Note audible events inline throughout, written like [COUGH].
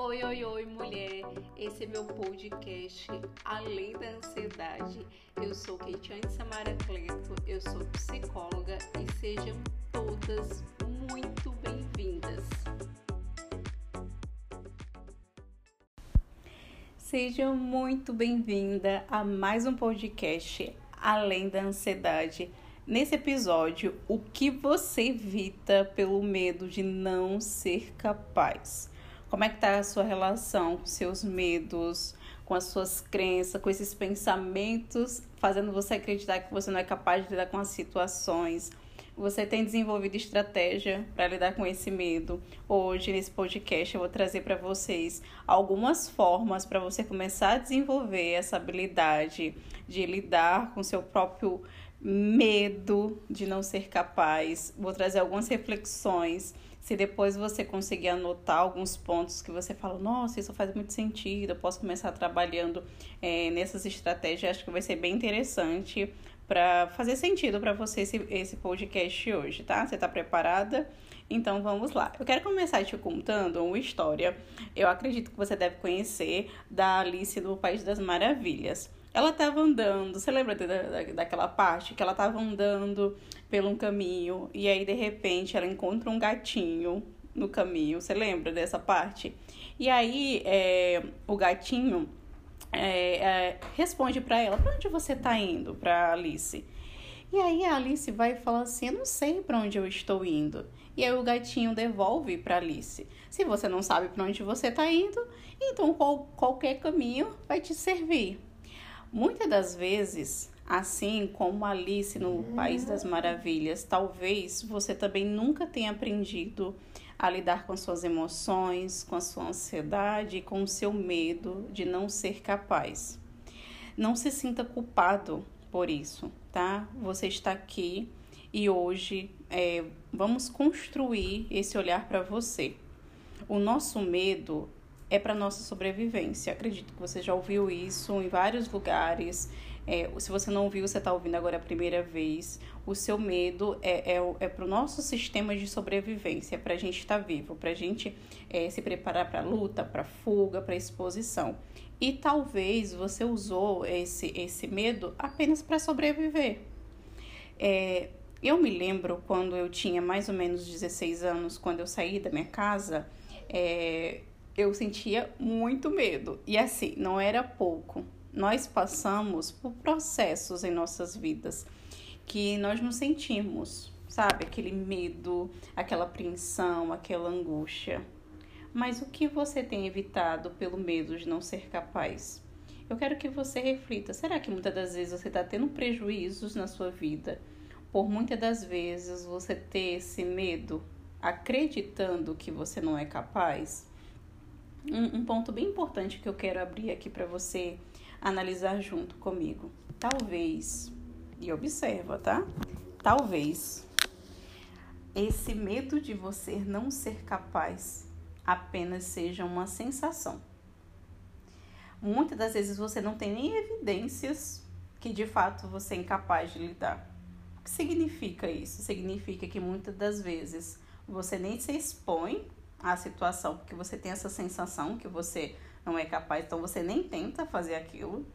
Oi, oi, oi, mulher! Esse é meu podcast Além da Ansiedade. Eu sou Keitiane Samara Cleto, eu sou psicóloga e sejam todas muito bem-vindas. Seja muito bem-vinda a mais um podcast Além da Ansiedade. Nesse episódio, o que você evita pelo medo de não ser capaz? Como é que está a sua relação com seus medos, com as suas crenças, com esses pensamentos, fazendo você acreditar que você não é capaz de lidar com as situações? Você tem desenvolvido estratégia para lidar com esse medo? Hoje, nesse podcast, eu vou trazer para vocês algumas formas para você começar a desenvolver essa habilidade de lidar com seu próprio medo de não ser capaz. Vou trazer algumas reflexões. Se depois você conseguir anotar alguns pontos que você fala, nossa, isso faz muito sentido, eu posso começar trabalhando é, nessas estratégias, acho que vai ser bem interessante para fazer sentido para você esse, esse podcast hoje, tá? Você está preparada? Então vamos lá. Eu quero começar te contando uma história. Eu acredito que você deve conhecer da Alice no País das Maravilhas. Ela estava andando, você lembra da, da, daquela parte que ela estava andando pelo um caminho e aí de repente ela encontra um gatinho no caminho. Você lembra dessa parte? E aí é, o gatinho é, é, responde para ela: "Para onde você está indo?" Para Alice. E aí a Alice vai e fala assim: "Eu não sei para onde eu estou indo." E aí o gatinho devolve para Alice: "Se você não sabe para onde você está indo, então qual, qualquer caminho vai te servir." Muitas das vezes, assim como Alice no País das Maravilhas, talvez você também nunca tenha aprendido a lidar com suas emoções, com a sua ansiedade, com o seu medo de não ser capaz. Não se sinta culpado por isso, tá? Você está aqui e hoje é, vamos construir esse olhar para você. O nosso medo é para nossa sobrevivência. Acredito que você já ouviu isso em vários lugares. É, se você não ouviu, você está ouvindo agora a primeira vez. O seu medo é, é, é para o nosso sistema de sobrevivência, para a gente estar tá vivo, para a gente é, se preparar para a luta, para fuga, para exposição. E talvez você usou esse, esse medo apenas para sobreviver. É, eu me lembro quando eu tinha mais ou menos 16 anos, quando eu saí da minha casa, é, eu sentia muito medo. E assim, não era pouco. Nós passamos por processos em nossas vidas que nós não sentimos, sabe? Aquele medo, aquela apreensão, aquela angústia. Mas o que você tem evitado pelo medo de não ser capaz? Eu quero que você reflita: será que muitas das vezes você está tendo prejuízos na sua vida por muitas das vezes você ter esse medo, acreditando que você não é capaz? Um, um ponto bem importante que eu quero abrir aqui para você analisar junto comigo. Talvez, e observa, tá? Talvez esse medo de você não ser capaz apenas seja uma sensação. Muitas das vezes você não tem nem evidências que de fato você é incapaz de lidar. O que significa isso? Significa que muitas das vezes você nem se expõe a situação, porque você tem essa sensação que você não é capaz, então você nem tenta fazer aquilo.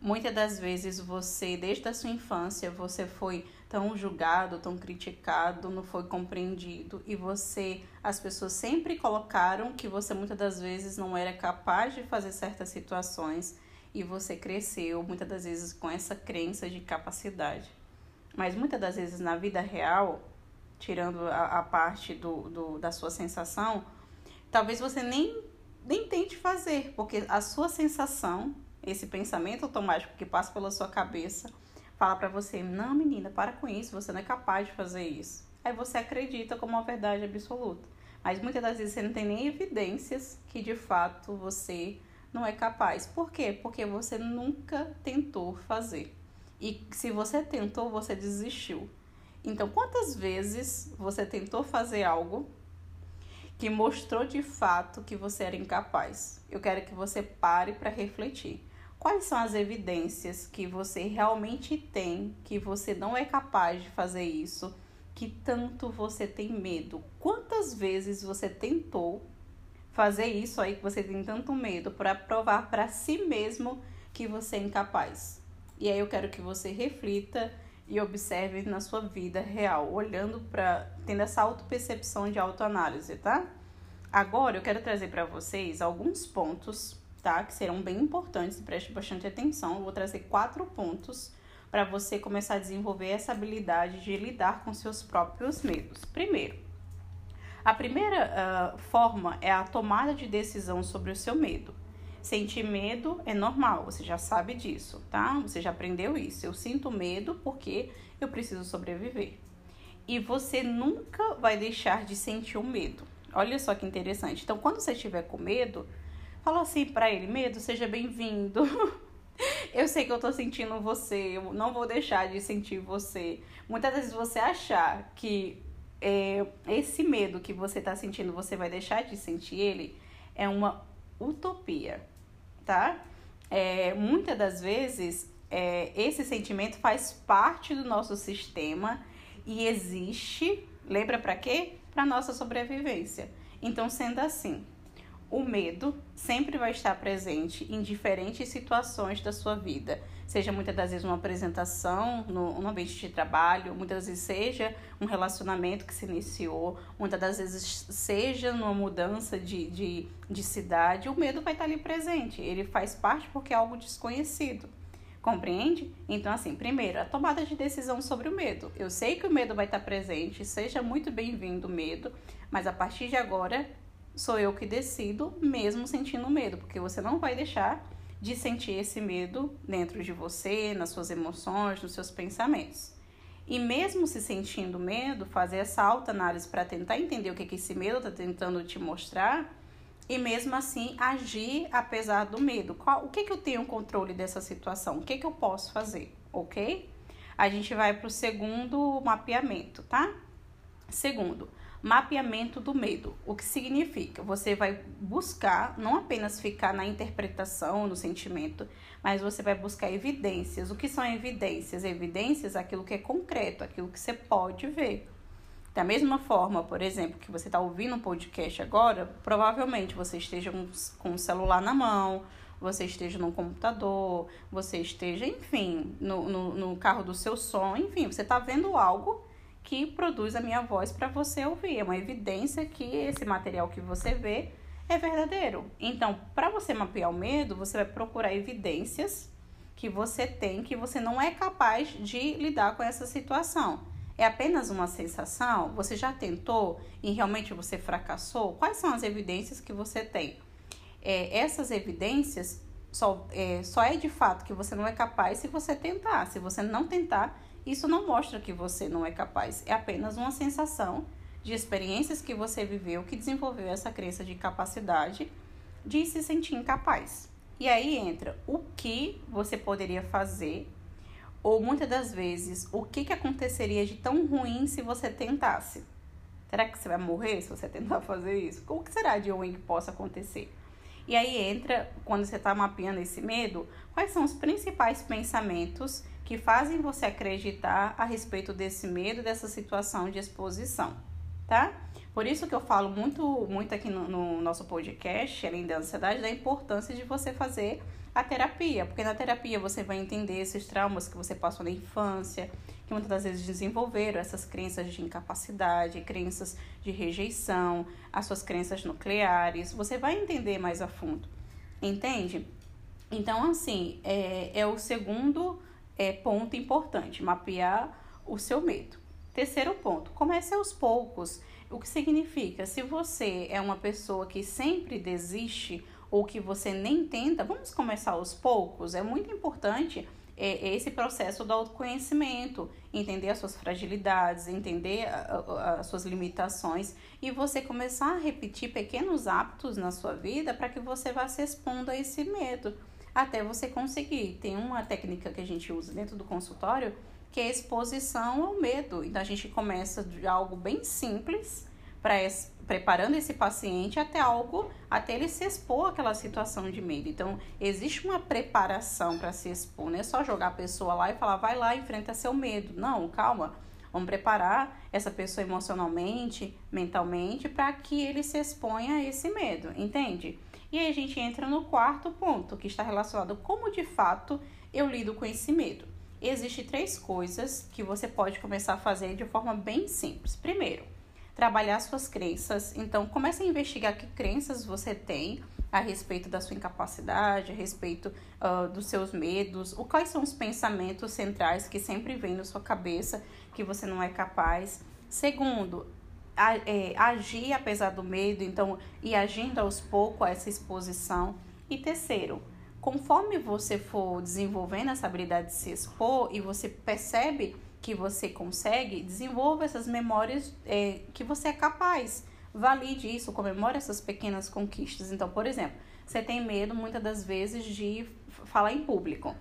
Muitas das vezes você, desde a sua infância, você foi tão julgado, tão criticado, não foi compreendido e você, as pessoas sempre colocaram que você muitas das vezes não era capaz de fazer certas situações e você cresceu muitas das vezes com essa crença de capacidade. Mas muitas das vezes na vida real, tirando a, a parte do, do, da sua sensação, talvez você nem, nem tente fazer, porque a sua sensação, esse pensamento automático que passa pela sua cabeça, fala para você: não, menina, para com isso, você não é capaz de fazer isso. Aí você acredita como uma verdade absoluta. Mas muitas das vezes você não tem nem evidências que de fato você não é capaz. Por quê? Porque você nunca tentou fazer. E se você tentou, você desistiu. Então, quantas vezes você tentou fazer algo que mostrou de fato que você era incapaz? Eu quero que você pare para refletir. Quais são as evidências que você realmente tem que você não é capaz de fazer isso, que tanto você tem medo? Quantas vezes você tentou fazer isso aí que você tem tanto medo para provar para si mesmo que você é incapaz. E aí eu quero que você reflita e observe na sua vida real, olhando para tendo essa autopercepção de autoanálise, tá? Agora eu quero trazer para vocês alguns pontos, tá? Que serão bem importantes, preste bastante atenção. Eu vou trazer quatro pontos para você começar a desenvolver essa habilidade de lidar com seus próprios medos. Primeiro, a primeira uh, forma é a tomada de decisão sobre o seu medo. Sentir medo é normal, você já sabe disso, tá? Você já aprendeu isso. Eu sinto medo porque eu preciso sobreviver. E você nunca vai deixar de sentir o medo. Olha só que interessante. Então, quando você estiver com medo, fala assim para ele: medo, seja bem-vindo. [LAUGHS] eu sei que eu tô sentindo você, eu não vou deixar de sentir você. Muitas vezes você achar que é, esse medo que você tá sentindo, você vai deixar de sentir ele, é uma utopia, tá? É, muitas das vezes, é, esse sentimento faz parte do nosso sistema e existe, lembra para quê? Para nossa sobrevivência. Então, sendo assim, o medo sempre vai estar presente em diferentes situações da sua vida. Seja muitas das vezes uma apresentação no, no ambiente de trabalho, muitas vezes seja um relacionamento que se iniciou, muitas das vezes seja numa mudança de, de, de cidade, o medo vai estar ali presente. Ele faz parte porque é algo desconhecido. Compreende? Então, assim, primeiro, a tomada de decisão sobre o medo. Eu sei que o medo vai estar presente, seja muito bem-vindo o medo, mas a partir de agora sou eu que decido, mesmo sentindo medo, porque você não vai deixar de sentir esse medo dentro de você, nas suas emoções, nos seus pensamentos. E mesmo se sentindo medo, fazer essa autoanálise para tentar entender o que, que esse medo está tentando te mostrar e mesmo assim agir apesar do medo. Qual, o que, que eu tenho controle dessa situação? O que, que eu posso fazer? Ok? A gente vai para o segundo mapeamento, tá? Segundo, mapeamento do medo. O que significa? Você vai buscar não apenas ficar na interpretação, no sentimento, mas você vai buscar evidências. O que são evidências? Evidências é aquilo que é concreto, aquilo que você pode ver. Da mesma forma, por exemplo, que você está ouvindo um podcast agora, provavelmente você esteja com o celular na mão, você esteja no computador, você esteja, enfim, no, no, no carro do seu som, enfim, você está vendo algo que produz a minha voz para você ouvir. É uma evidência que esse material que você vê é verdadeiro. Então, para você mapear o medo, você vai procurar evidências que você tem que você não é capaz de lidar com essa situação. É apenas uma sensação? Você já tentou e realmente você fracassou? Quais são as evidências que você tem? É, essas evidências só é, só é de fato que você não é capaz se você tentar. Se você não tentar, isso não mostra que você não é capaz, é apenas uma sensação de experiências que você viveu que desenvolveu essa crença de capacidade de se sentir incapaz. E aí entra o que você poderia fazer, ou muitas das vezes, o que, que aconteceria de tão ruim se você tentasse. Será que você vai morrer se você [LAUGHS] tentar fazer isso? O que será de ruim que possa acontecer? E aí entra, quando você está mapeando esse medo, quais são os principais pensamentos que fazem você acreditar a respeito desse medo, dessa situação de exposição, tá? Por isso que eu falo muito, muito aqui no, no nosso podcast, além da ansiedade, da importância de você fazer a terapia, porque na terapia você vai entender esses traumas que você passou na infância, que muitas das vezes desenvolveram essas crenças de incapacidade, crenças de rejeição, as suas crenças nucleares, você vai entender mais a fundo, entende? Então, assim, é, é o segundo é, ponto importante, mapear o seu medo. Terceiro ponto, comece aos poucos. O que significa? Se você é uma pessoa que sempre desiste ou que você nem tenta, vamos começar aos poucos. É muito importante é, esse processo do autoconhecimento, entender as suas fragilidades, entender as suas limitações e você começar a repetir pequenos hábitos na sua vida para que você vá se expondo a esse medo até você conseguir. Tem uma técnica que a gente usa dentro do consultório que é a exposição ao medo. Então a gente começa de algo bem simples para preparando esse paciente até algo, até ele se expor àquela situação de medo. Então, existe uma preparação para se expor, não é só jogar a pessoa lá e falar, vai lá, enfrenta seu medo. Não, calma. Vamos preparar essa pessoa emocionalmente, mentalmente, para que ele se exponha a esse medo, entende? E aí a gente entra no quarto ponto, que está relacionado como de fato eu lido com esse medo. Existem três coisas que você pode começar a fazer de forma bem simples. Primeiro, trabalhar suas crenças. Então, comece a investigar que crenças você tem a respeito da sua incapacidade, a respeito uh, dos seus medos, o quais são os pensamentos centrais que sempre vêm na sua cabeça que você não é capaz. Segundo, é, agir apesar do medo, então, e agindo aos poucos a essa exposição. E terceiro, conforme você for desenvolvendo essa habilidade de se expor e você percebe que você consegue, desenvolva essas memórias é, que você é capaz. Valide isso, comemore essas pequenas conquistas. Então, por exemplo, você tem medo muitas das vezes de falar em público.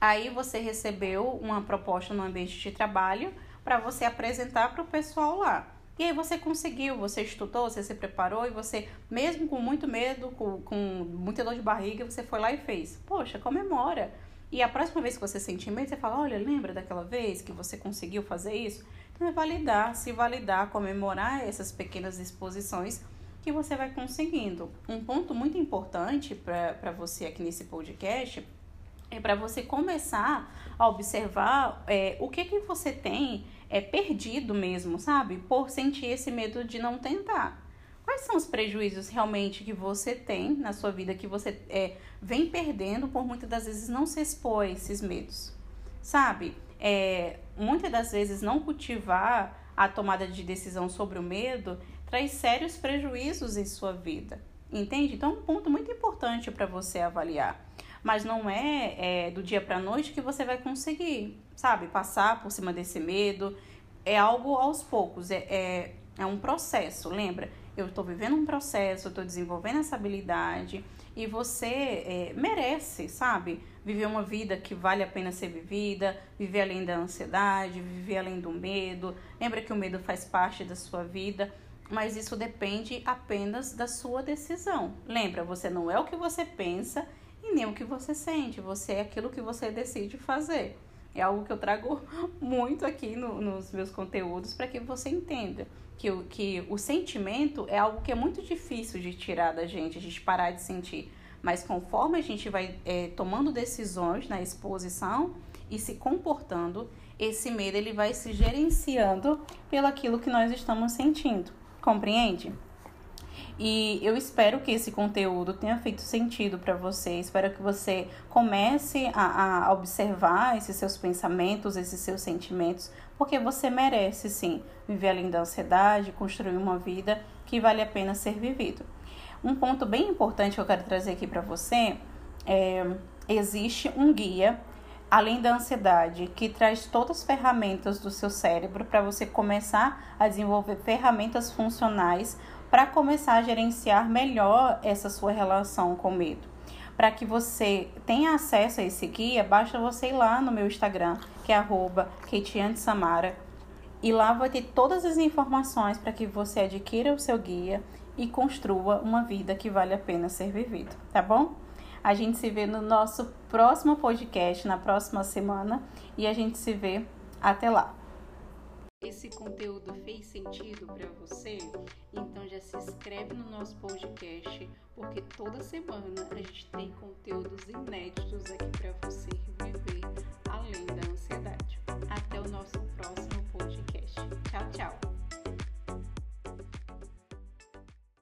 Aí você recebeu uma proposta no ambiente de trabalho para você apresentar para o pessoal lá. E aí você conseguiu, você estudou, você se preparou e você, mesmo com muito medo, com, com muita dor de barriga, você foi lá e fez. Poxa, comemora. E a próxima vez que você sentir medo, você fala, olha, lembra daquela vez que você conseguiu fazer isso? Então é validar, se validar, comemorar essas pequenas exposições que você vai conseguindo. Um ponto muito importante para você aqui nesse podcast é para você começar a observar é, o que, que você tem é perdido mesmo, sabe? Por sentir esse medo de não tentar. Quais são os prejuízos realmente que você tem na sua vida, que você é, vem perdendo por muitas das vezes não se expor a esses medos? Sabe? É, muitas das vezes não cultivar a tomada de decisão sobre o medo traz sérios prejuízos em sua vida. Entende? Então, é um ponto muito importante para você avaliar mas não é, é do dia para noite que você vai conseguir, sabe, passar por cima desse medo. É algo aos poucos, é, é, é um processo, lembra? Eu estou vivendo um processo, estou desenvolvendo essa habilidade e você é, merece, sabe? Viver uma vida que vale a pena ser vivida, viver além da ansiedade, viver além do medo. Lembra que o medo faz parte da sua vida, mas isso depende apenas da sua decisão. Lembra, você não é o que você pensa e nem o que você sente, você é aquilo que você decide fazer. É algo que eu trago [LAUGHS] muito aqui no, nos meus conteúdos para que você entenda que o, que o sentimento é algo que é muito difícil de tirar da gente, a gente parar de sentir. Mas conforme a gente vai é, tomando decisões na exposição e se comportando, esse medo ele vai se gerenciando pelo aquilo que nós estamos sentindo. Compreende? E eu espero que esse conteúdo tenha feito sentido para você. Espero que você comece a, a, observar esses seus pensamentos, esses seus sentimentos, porque você merece sim viver além da ansiedade, construir uma vida que vale a pena ser vivido. Um ponto bem importante que eu quero trazer aqui para você é existe um guia além da ansiedade, que traz todas as ferramentas do seu cérebro para você começar a desenvolver ferramentas funcionais para começar a gerenciar melhor essa sua relação com medo. Para que você tenha acesso a esse guia, basta você ir lá no meu Instagram, que é Samara, e lá vai ter todas as informações para que você adquira o seu guia e construa uma vida que vale a pena ser vivida, tá bom? A gente se vê no nosso próximo podcast, na próxima semana, e a gente se vê até lá esse conteúdo fez sentido para você, então já se inscreve no nosso podcast, porque toda semana a gente tem conteúdos inéditos aqui para você viver além da ansiedade. Até o nosso próximo podcast. Tchau, tchau!